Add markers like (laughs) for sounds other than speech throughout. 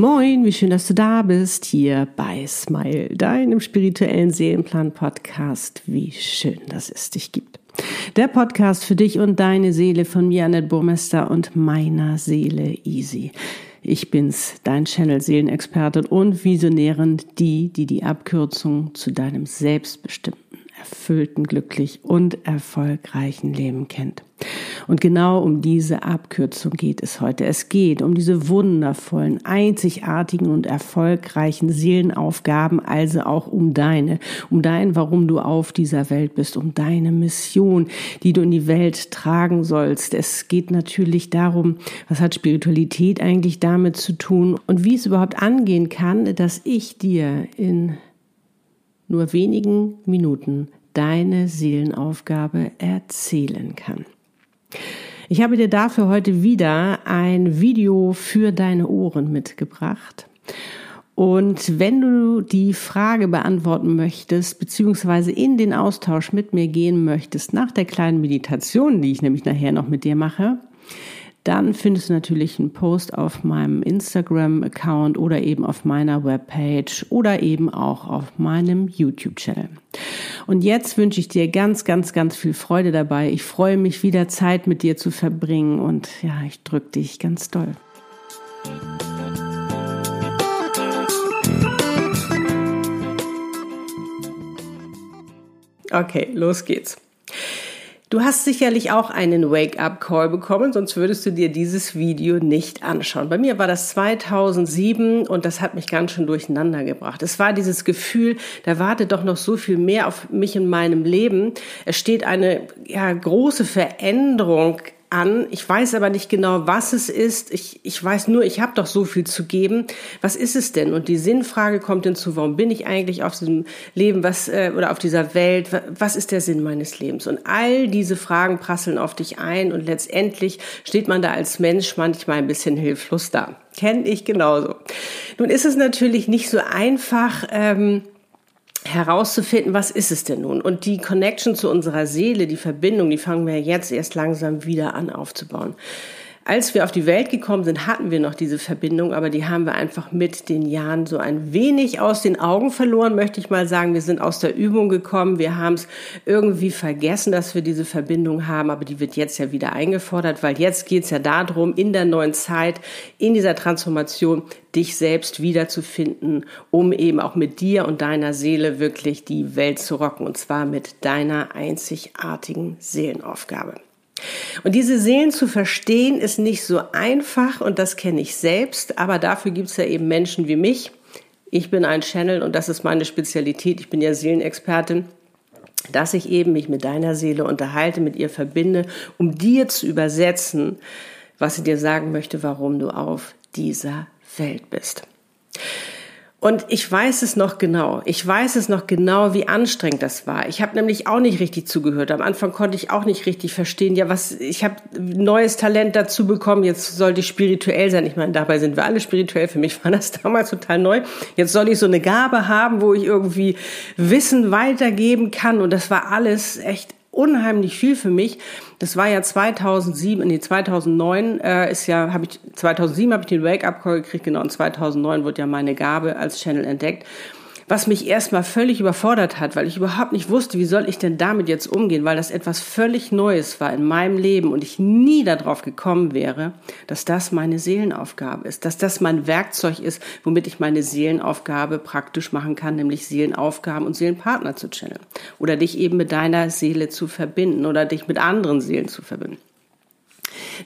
Moin, wie schön, dass du da bist, hier bei Smile, deinem spirituellen Seelenplan-Podcast. Wie schön, dass es dich gibt. Der Podcast für dich und deine Seele von mir, Annette Burmester und meiner Seele Easy. Ich bin's, dein Channel Seelenexpertin und Visionärin, die, die die Abkürzung zu deinem selbstbestimmten erfüllten, glücklich und erfolgreichen Leben kennt. Und genau um diese Abkürzung geht es heute. Es geht um diese wundervollen, einzigartigen und erfolgreichen Seelenaufgaben, also auch um deine, um dein, warum du auf dieser Welt bist, um deine Mission, die du in die Welt tragen sollst. Es geht natürlich darum, was hat Spiritualität eigentlich damit zu tun und wie es überhaupt angehen kann, dass ich dir in nur wenigen Minuten deine Seelenaufgabe erzählen kann. Ich habe dir dafür heute wieder ein Video für deine Ohren mitgebracht. Und wenn du die Frage beantworten möchtest, beziehungsweise in den Austausch mit mir gehen möchtest, nach der kleinen Meditation, die ich nämlich nachher noch mit dir mache, dann findest du natürlich einen Post auf meinem Instagram-Account oder eben auf meiner Webpage oder eben auch auf meinem YouTube-Channel. Und jetzt wünsche ich dir ganz, ganz, ganz viel Freude dabei. Ich freue mich wieder Zeit mit dir zu verbringen und ja, ich drücke dich ganz doll. Okay, los geht's. Du hast sicherlich auch einen Wake-up-Call bekommen, sonst würdest du dir dieses Video nicht anschauen. Bei mir war das 2007 und das hat mich ganz schön durcheinander gebracht. Es war dieses Gefühl, da wartet doch noch so viel mehr auf mich in meinem Leben. Es steht eine ja, große Veränderung an. Ich weiß aber nicht genau, was es ist. Ich, ich weiß nur, ich habe doch so viel zu geben. Was ist es denn? Und die Sinnfrage kommt hinzu, warum bin ich eigentlich auf diesem Leben was, äh, oder auf dieser Welt? Was ist der Sinn meines Lebens? Und all diese Fragen prasseln auf dich ein und letztendlich steht man da als Mensch manchmal ein bisschen hilflos da. Kenne ich genauso. Nun ist es natürlich nicht so einfach, ähm, herauszufinden, was ist es denn nun? Und die Connection zu unserer Seele, die Verbindung, die fangen wir jetzt erst langsam wieder an aufzubauen. Als wir auf die Welt gekommen sind, hatten wir noch diese Verbindung, aber die haben wir einfach mit den Jahren so ein wenig aus den Augen verloren, möchte ich mal sagen. Wir sind aus der Übung gekommen, wir haben es irgendwie vergessen, dass wir diese Verbindung haben, aber die wird jetzt ja wieder eingefordert, weil jetzt geht es ja darum, in der neuen Zeit, in dieser Transformation, dich selbst wiederzufinden, um eben auch mit dir und deiner Seele wirklich die Welt zu rocken, und zwar mit deiner einzigartigen Seelenaufgabe. Und diese Seelen zu verstehen ist nicht so einfach und das kenne ich selbst, aber dafür gibt es ja eben Menschen wie mich. Ich bin ein Channel und das ist meine Spezialität. Ich bin ja Seelenexpertin dass ich eben mich mit deiner Seele unterhalte, mit ihr verbinde, um dir zu übersetzen, was sie dir sagen möchte, warum du auf dieser Welt bist. Und ich weiß es noch genau. Ich weiß es noch genau, wie anstrengend das war. Ich habe nämlich auch nicht richtig zugehört. Am Anfang konnte ich auch nicht richtig verstehen, ja, was ich habe neues Talent dazu bekommen. Jetzt sollte ich spirituell sein. Ich meine, dabei sind wir alle spirituell. Für mich war das (laughs) damals total neu. Jetzt soll ich so eine Gabe haben, wo ich irgendwie Wissen weitergeben kann. Und das war alles echt unheimlich viel für mich. Das war ja 2007, nee, 2009 äh, ist ja, habe ich 2007 habe ich den Wake Up Call gekriegt, genau, und 2009 wurde ja meine Gabe als Channel entdeckt was mich erstmal völlig überfordert hat, weil ich überhaupt nicht wusste, wie soll ich denn damit jetzt umgehen, weil das etwas völlig Neues war in meinem Leben und ich nie darauf gekommen wäre, dass das meine Seelenaufgabe ist, dass das mein Werkzeug ist, womit ich meine Seelenaufgabe praktisch machen kann, nämlich Seelenaufgaben und Seelenpartner zu channeln oder dich eben mit deiner Seele zu verbinden oder dich mit anderen Seelen zu verbinden.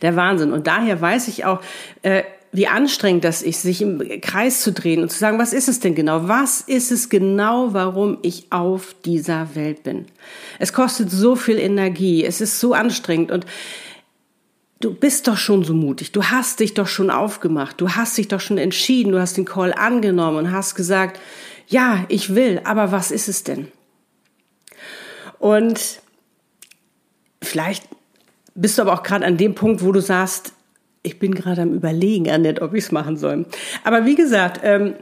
Der Wahnsinn. Und daher weiß ich auch, äh, wie anstrengend das ist, sich im Kreis zu drehen und zu sagen, was ist es denn genau? Was ist es genau, warum ich auf dieser Welt bin? Es kostet so viel Energie, es ist so anstrengend und du bist doch schon so mutig, du hast dich doch schon aufgemacht, du hast dich doch schon entschieden, du hast den Call angenommen und hast gesagt, ja, ich will, aber was ist es denn? Und vielleicht bist du aber auch gerade an dem Punkt, wo du sagst, ich bin gerade am Überlegen, Annette, ob ich es machen soll. Aber wie gesagt, ähm,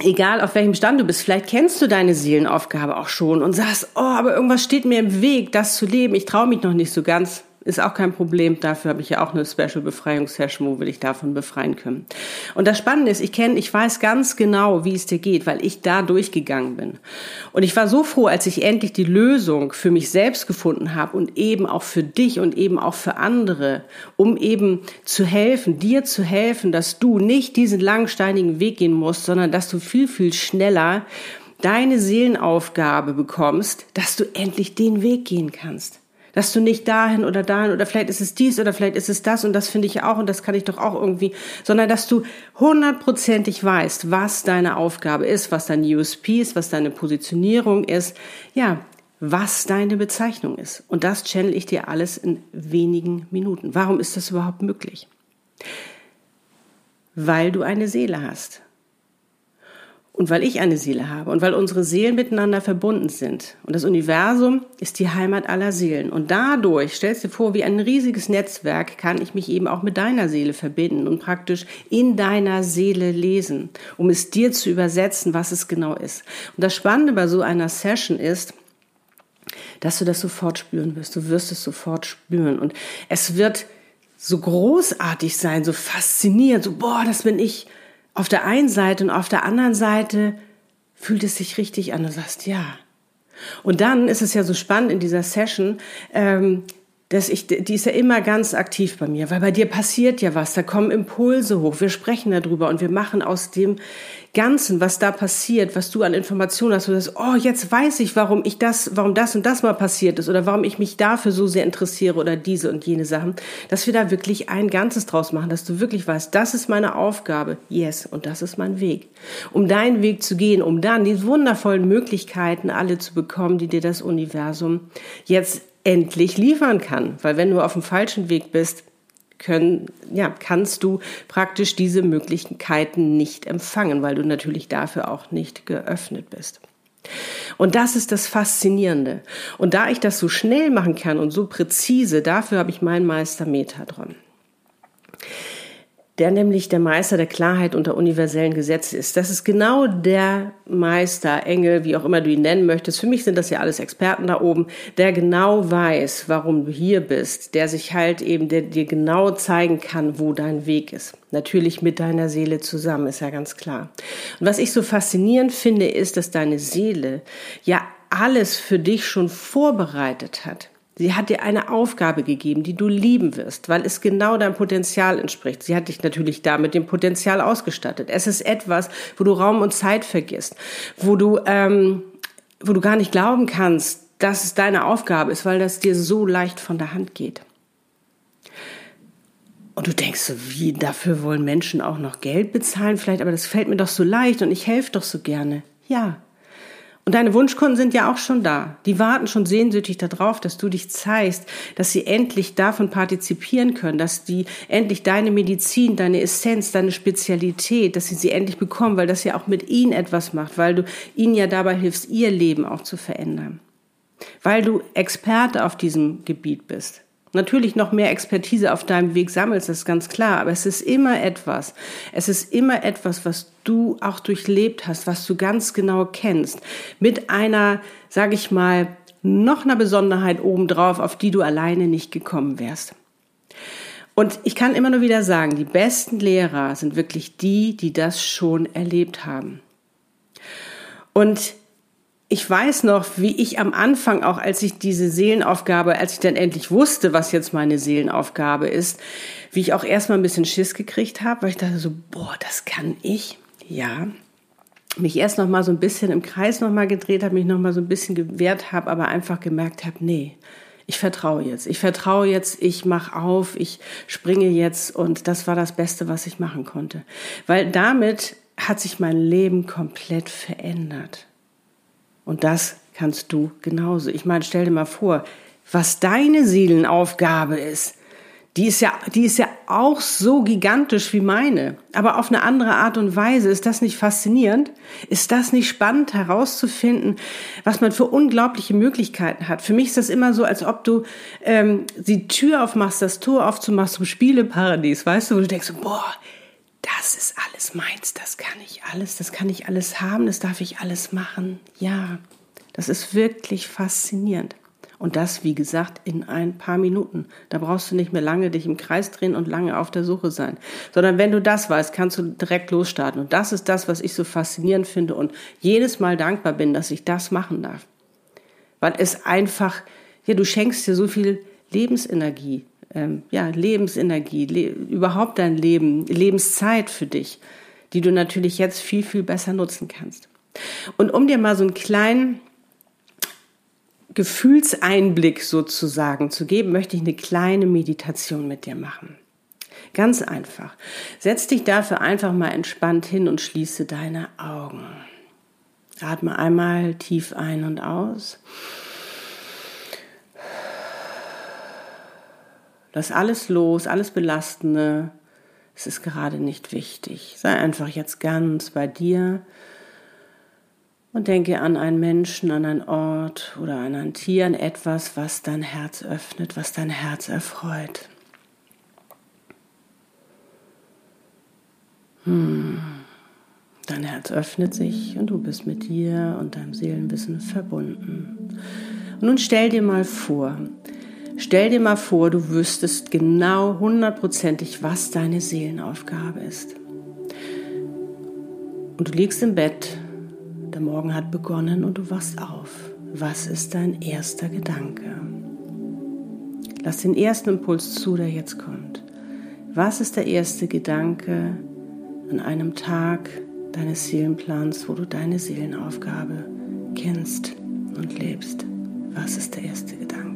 egal auf welchem Stand du bist, vielleicht kennst du deine Seelenaufgabe auch schon und sagst, oh, aber irgendwas steht mir im Weg, das zu leben. Ich traue mich noch nicht so ganz. Ist auch kein Problem. Dafür habe ich ja auch eine Special Befreiungssession, wo wir dich davon befreien können. Und das Spannende ist, ich kenne, ich weiß ganz genau, wie es dir geht, weil ich da durchgegangen bin. Und ich war so froh, als ich endlich die Lösung für mich selbst gefunden habe und eben auch für dich und eben auch für andere, um eben zu helfen, dir zu helfen, dass du nicht diesen langsteinigen Weg gehen musst, sondern dass du viel, viel schneller deine Seelenaufgabe bekommst, dass du endlich den Weg gehen kannst. Dass du nicht dahin oder dahin oder vielleicht ist es dies oder vielleicht ist es das und das finde ich auch und das kann ich doch auch irgendwie, sondern dass du hundertprozentig weißt, was deine Aufgabe ist, was dein USP ist, was deine Positionierung ist, ja, was deine Bezeichnung ist. Und das channel ich dir alles in wenigen Minuten. Warum ist das überhaupt möglich? Weil du eine Seele hast. Und weil ich eine Seele habe und weil unsere Seelen miteinander verbunden sind. Und das Universum ist die Heimat aller Seelen. Und dadurch, stellst dir vor, wie ein riesiges Netzwerk, kann ich mich eben auch mit deiner Seele verbinden und praktisch in deiner Seele lesen, um es dir zu übersetzen, was es genau ist. Und das Spannende bei so einer Session ist, dass du das sofort spüren wirst. Du wirst es sofort spüren. Und es wird so großartig sein, so faszinierend, so, boah, das bin ich auf der einen Seite und auf der anderen Seite fühlt es sich richtig an. Du sagst, ja. Und dann ist es ja so spannend in dieser Session, ähm, dass ich, die ist ja immer ganz aktiv bei mir, weil bei dir passiert ja was, da kommen Impulse hoch, wir sprechen darüber und wir machen aus dem Ganzen, was da passiert, was du an Informationen hast, du sagst, oh, jetzt weiß ich, warum ich das, warum das und das mal passiert ist oder warum ich mich dafür so sehr interessiere oder diese und jene Sachen, dass wir da wirklich ein Ganzes draus machen, dass du wirklich weißt, das ist meine Aufgabe, yes, und das ist mein Weg. Um deinen Weg zu gehen, um dann die wundervollen Möglichkeiten alle zu bekommen, die dir das Universum jetzt endlich liefern kann. Weil wenn du auf dem falschen Weg bist, können, ja, kannst du praktisch diese Möglichkeiten nicht empfangen, weil du natürlich dafür auch nicht geöffnet bist. Und das ist das Faszinierende. Und da ich das so schnell machen kann und so präzise, dafür habe ich meinen Meister Metadron der nämlich der Meister der Klarheit unter universellen Gesetzen ist. Das ist genau der Meister, Engel, wie auch immer du ihn nennen möchtest. Für mich sind das ja alles Experten da oben, der genau weiß, warum du hier bist, der sich halt eben, der dir genau zeigen kann, wo dein Weg ist. Natürlich mit deiner Seele zusammen, ist ja ganz klar. Und was ich so faszinierend finde, ist, dass deine Seele ja alles für dich schon vorbereitet hat. Sie hat dir eine Aufgabe gegeben, die du lieben wirst, weil es genau deinem Potenzial entspricht. Sie hat dich natürlich da mit dem Potenzial ausgestattet. Es ist etwas, wo du Raum und Zeit vergisst, wo du, ähm, wo du gar nicht glauben kannst, dass es deine Aufgabe ist, weil das dir so leicht von der Hand geht. Und du denkst so, wie, dafür wollen Menschen auch noch Geld bezahlen vielleicht, aber das fällt mir doch so leicht und ich helfe doch so gerne. Ja, und deine Wunschkunden sind ja auch schon da. Die warten schon sehnsüchtig darauf, dass du dich zeigst, dass sie endlich davon partizipieren können, dass die endlich deine Medizin, deine Essenz, deine Spezialität, dass sie sie endlich bekommen, weil das ja auch mit ihnen etwas macht, weil du ihnen ja dabei hilfst, ihr Leben auch zu verändern. Weil du Experte auf diesem Gebiet bist natürlich noch mehr Expertise auf deinem Weg sammelst, das ist ganz klar, aber es ist immer etwas. Es ist immer etwas, was du auch durchlebt hast, was du ganz genau kennst, mit einer, sage ich mal, noch einer Besonderheit obendrauf, auf die du alleine nicht gekommen wärst. Und ich kann immer nur wieder sagen, die besten Lehrer sind wirklich die, die das schon erlebt haben. Und ich weiß noch, wie ich am Anfang, auch als ich diese Seelenaufgabe, als ich dann endlich wusste, was jetzt meine Seelenaufgabe ist, wie ich auch erstmal ein bisschen Schiss gekriegt habe, weil ich dachte so, boah, das kann ich. Ja. Mich erst noch mal so ein bisschen im Kreis noch mal gedreht habe, mich noch mal so ein bisschen gewehrt habe, aber einfach gemerkt habe, nee, ich vertraue jetzt. Ich vertraue jetzt, ich mache auf, ich springe jetzt und das war das Beste, was ich machen konnte. Weil damit hat sich mein Leben komplett verändert. Und das kannst du genauso. Ich meine, stell dir mal vor, was deine Seelenaufgabe ist. Die ist ja, die ist ja auch so gigantisch wie meine, aber auf eine andere Art und Weise. Ist das nicht faszinierend? Ist das nicht spannend herauszufinden, was man für unglaubliche Möglichkeiten hat? Für mich ist das immer so, als ob du ähm, die Tür aufmachst, das Tor aufzumachst zum Spieleparadies, weißt du, wo du denkst, boah, das ist alles meins, das kann ich alles, das kann ich alles haben, das darf ich alles machen. Ja, das ist wirklich faszinierend. Und das, wie gesagt, in ein paar Minuten. Da brauchst du nicht mehr lange dich im Kreis drehen und lange auf der Suche sein. Sondern wenn du das weißt, kannst du direkt losstarten. Und das ist das, was ich so faszinierend finde und jedes Mal dankbar bin, dass ich das machen darf. Weil es einfach, ja, du schenkst dir so viel Lebensenergie, ähm, ja, Lebensenergie, le überhaupt dein Leben, Lebenszeit für dich, die du natürlich jetzt viel, viel besser nutzen kannst. Und um dir mal so einen kleinen Gefühlseinblick sozusagen zu geben, möchte ich eine kleine Meditation mit dir machen. Ganz einfach. Setz dich dafür einfach mal entspannt hin und schließe deine Augen. Atme einmal tief ein und aus. Lass alles los, alles Belastende. Es ist gerade nicht wichtig. Sei einfach jetzt ganz bei dir und denke an einen Menschen, an einen Ort oder an ein Tier, an etwas, was dein Herz öffnet, was dein Herz erfreut. Hm. Dein Herz öffnet sich und du bist mit dir und deinem Seelenwissen verbunden. Und nun stell dir mal vor, stell dir mal vor, du wüsstest genau hundertprozentig, was deine Seelenaufgabe ist. Und du liegst im Bett der Morgen hat begonnen und du wachst auf. Was ist dein erster Gedanke? Lass den ersten Impuls zu, der jetzt kommt. Was ist der erste Gedanke an einem Tag deines Seelenplans, wo du deine Seelenaufgabe kennst und lebst? Was ist der erste Gedanke?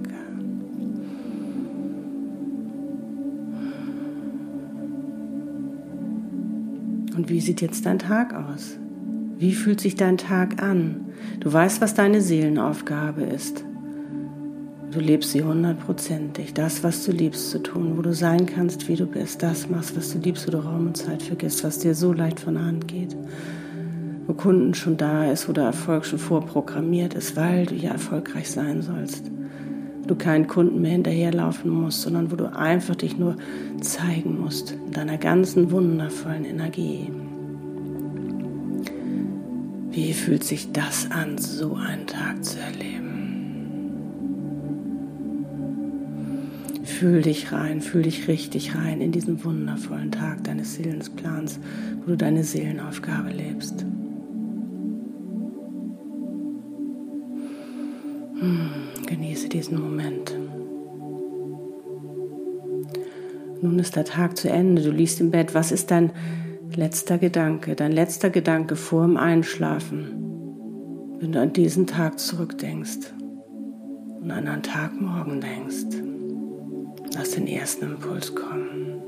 Und wie sieht jetzt dein Tag aus? Wie fühlt sich dein Tag an? Du weißt, was deine Seelenaufgabe ist. Du lebst sie hundertprozentig. Das, was du liebst zu tun, wo du sein kannst, wie du bist. Das machst, was du liebst, wo du Raum und Zeit vergisst, was dir so leicht von der Hand geht. Wo Kunden schon da ist, wo der Erfolg schon vorprogrammiert ist, weil du ja erfolgreich sein sollst. Du keinen Kunden mehr hinterherlaufen musst, sondern wo du einfach dich nur zeigen musst in deiner ganzen wundervollen Energie. Wie fühlt sich das an, so einen Tag zu erleben? Fühl dich rein, fühl dich richtig rein in diesen wundervollen Tag deines Seelensplans, wo du deine Seelenaufgabe lebst. Diesen Moment. Nun ist der Tag zu Ende, du liegst im Bett. Was ist dein letzter Gedanke, dein letzter Gedanke vor dem Einschlafen, wenn du an diesen Tag zurückdenkst und an einen Tag morgen denkst, lass den ersten Impuls kommen.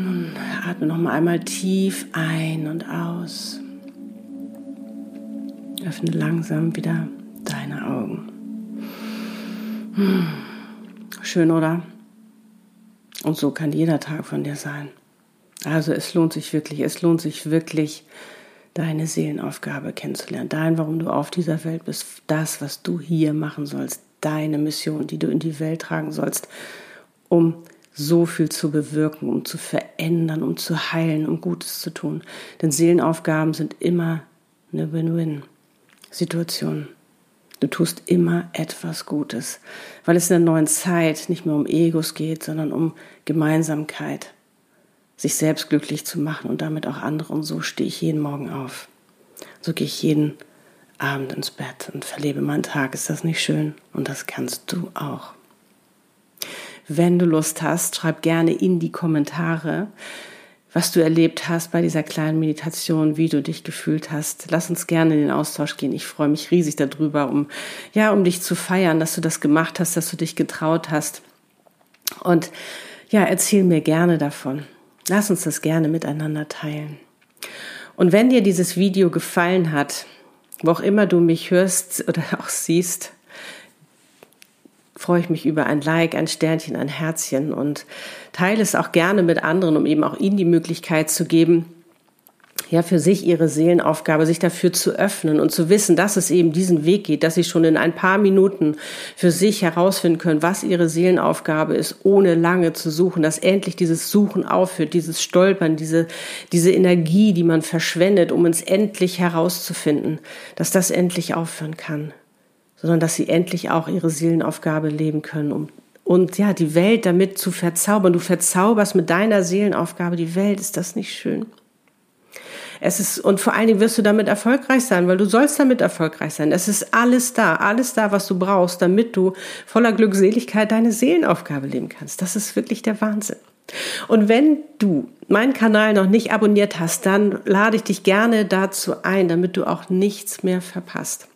Nun atme noch mal einmal tief ein und aus. Öffne langsam wieder deine Augen. Hm. Schön, oder? Und so kann jeder Tag von dir sein. Also es lohnt sich wirklich, es lohnt sich wirklich, deine Seelenaufgabe kennenzulernen. Dein, warum du auf dieser Welt bist, das, was du hier machen sollst, deine Mission, die du in die Welt tragen sollst, um so viel zu bewirken, um zu verändern, um zu heilen, um Gutes zu tun. Denn Seelenaufgaben sind immer eine Win-Win-Situation. Du tust immer etwas Gutes, weil es in der neuen Zeit nicht mehr um Egos geht, sondern um Gemeinsamkeit, sich selbst glücklich zu machen und damit auch andere. Und so stehe ich jeden Morgen auf. So gehe ich jeden Abend ins Bett und verlebe meinen Tag. Ist das nicht schön? Und das kannst du auch. Wenn du Lust hast, schreib gerne in die Kommentare, was du erlebt hast bei dieser kleinen Meditation, wie du dich gefühlt hast. Lass uns gerne in den Austausch gehen. Ich freue mich riesig darüber, um, ja, um dich zu feiern, dass du das gemacht hast, dass du dich getraut hast. Und ja, erzähl mir gerne davon. Lass uns das gerne miteinander teilen. Und wenn dir dieses Video gefallen hat, wo auch immer du mich hörst oder (laughs) auch siehst, freue ich mich über ein Like, ein Sternchen, ein Herzchen und teile es auch gerne mit anderen, um eben auch ihnen die Möglichkeit zu geben, ja, für sich ihre Seelenaufgabe, sich dafür zu öffnen und zu wissen, dass es eben diesen Weg geht, dass sie schon in ein paar Minuten für sich herausfinden können, was ihre Seelenaufgabe ist, ohne lange zu suchen, dass endlich dieses Suchen aufhört, dieses Stolpern, diese, diese Energie, die man verschwendet, um es endlich herauszufinden, dass das endlich aufhören kann, sondern dass sie endlich auch ihre Seelenaufgabe leben können, um und ja, die Welt damit zu verzaubern. Du verzauberst mit deiner Seelenaufgabe die Welt. Ist das nicht schön? Es ist, und vor allen Dingen wirst du damit erfolgreich sein, weil du sollst damit erfolgreich sein. Es ist alles da, alles da, was du brauchst, damit du voller Glückseligkeit deine Seelenaufgabe leben kannst. Das ist wirklich der Wahnsinn. Und wenn du meinen Kanal noch nicht abonniert hast, dann lade ich dich gerne dazu ein, damit du auch nichts mehr verpasst.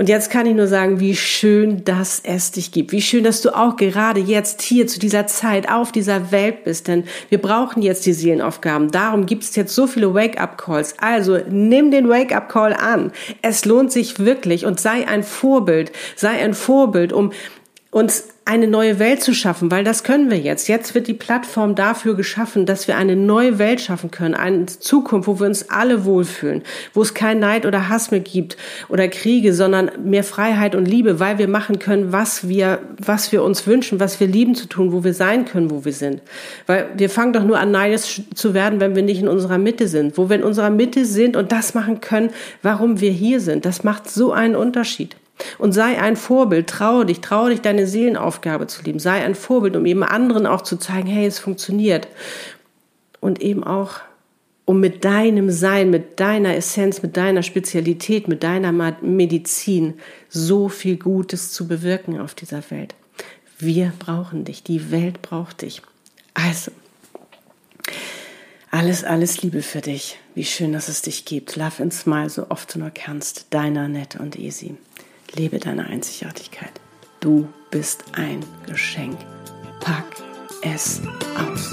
Und jetzt kann ich nur sagen, wie schön, dass es dich gibt. Wie schön, dass du auch gerade jetzt hier zu dieser Zeit auf dieser Welt bist. Denn wir brauchen jetzt die Seelenaufgaben. Darum gibt es jetzt so viele Wake-up-Calls. Also nimm den Wake-up-Call an. Es lohnt sich wirklich und sei ein Vorbild. Sei ein Vorbild, um uns eine neue Welt zu schaffen, weil das können wir jetzt. Jetzt wird die Plattform dafür geschaffen, dass wir eine neue Welt schaffen können, eine Zukunft, wo wir uns alle wohlfühlen, wo es kein Neid oder Hass mehr gibt oder Kriege, sondern mehr Freiheit und Liebe, weil wir machen können, was wir, was wir uns wünschen, was wir lieben zu tun, wo wir sein können, wo wir sind. Weil wir fangen doch nur an, neidisch zu werden, wenn wir nicht in unserer Mitte sind. Wo wir in unserer Mitte sind und das machen können, warum wir hier sind. Das macht so einen Unterschied. Und sei ein Vorbild, traue dich, traue dich, deine Seelenaufgabe zu lieben. Sei ein Vorbild, um eben anderen auch zu zeigen, hey, es funktioniert. Und eben auch, um mit deinem Sein, mit deiner Essenz, mit deiner Spezialität, mit deiner Medizin so viel Gutes zu bewirken auf dieser Welt. Wir brauchen dich, die Welt braucht dich. Also, alles, alles Liebe für dich. Wie schön, dass es dich gibt. Love and smile so oft du nur kannst. Deiner Nett und Easy. Lebe deine Einzigartigkeit. Du bist ein Geschenk. Pack es aus.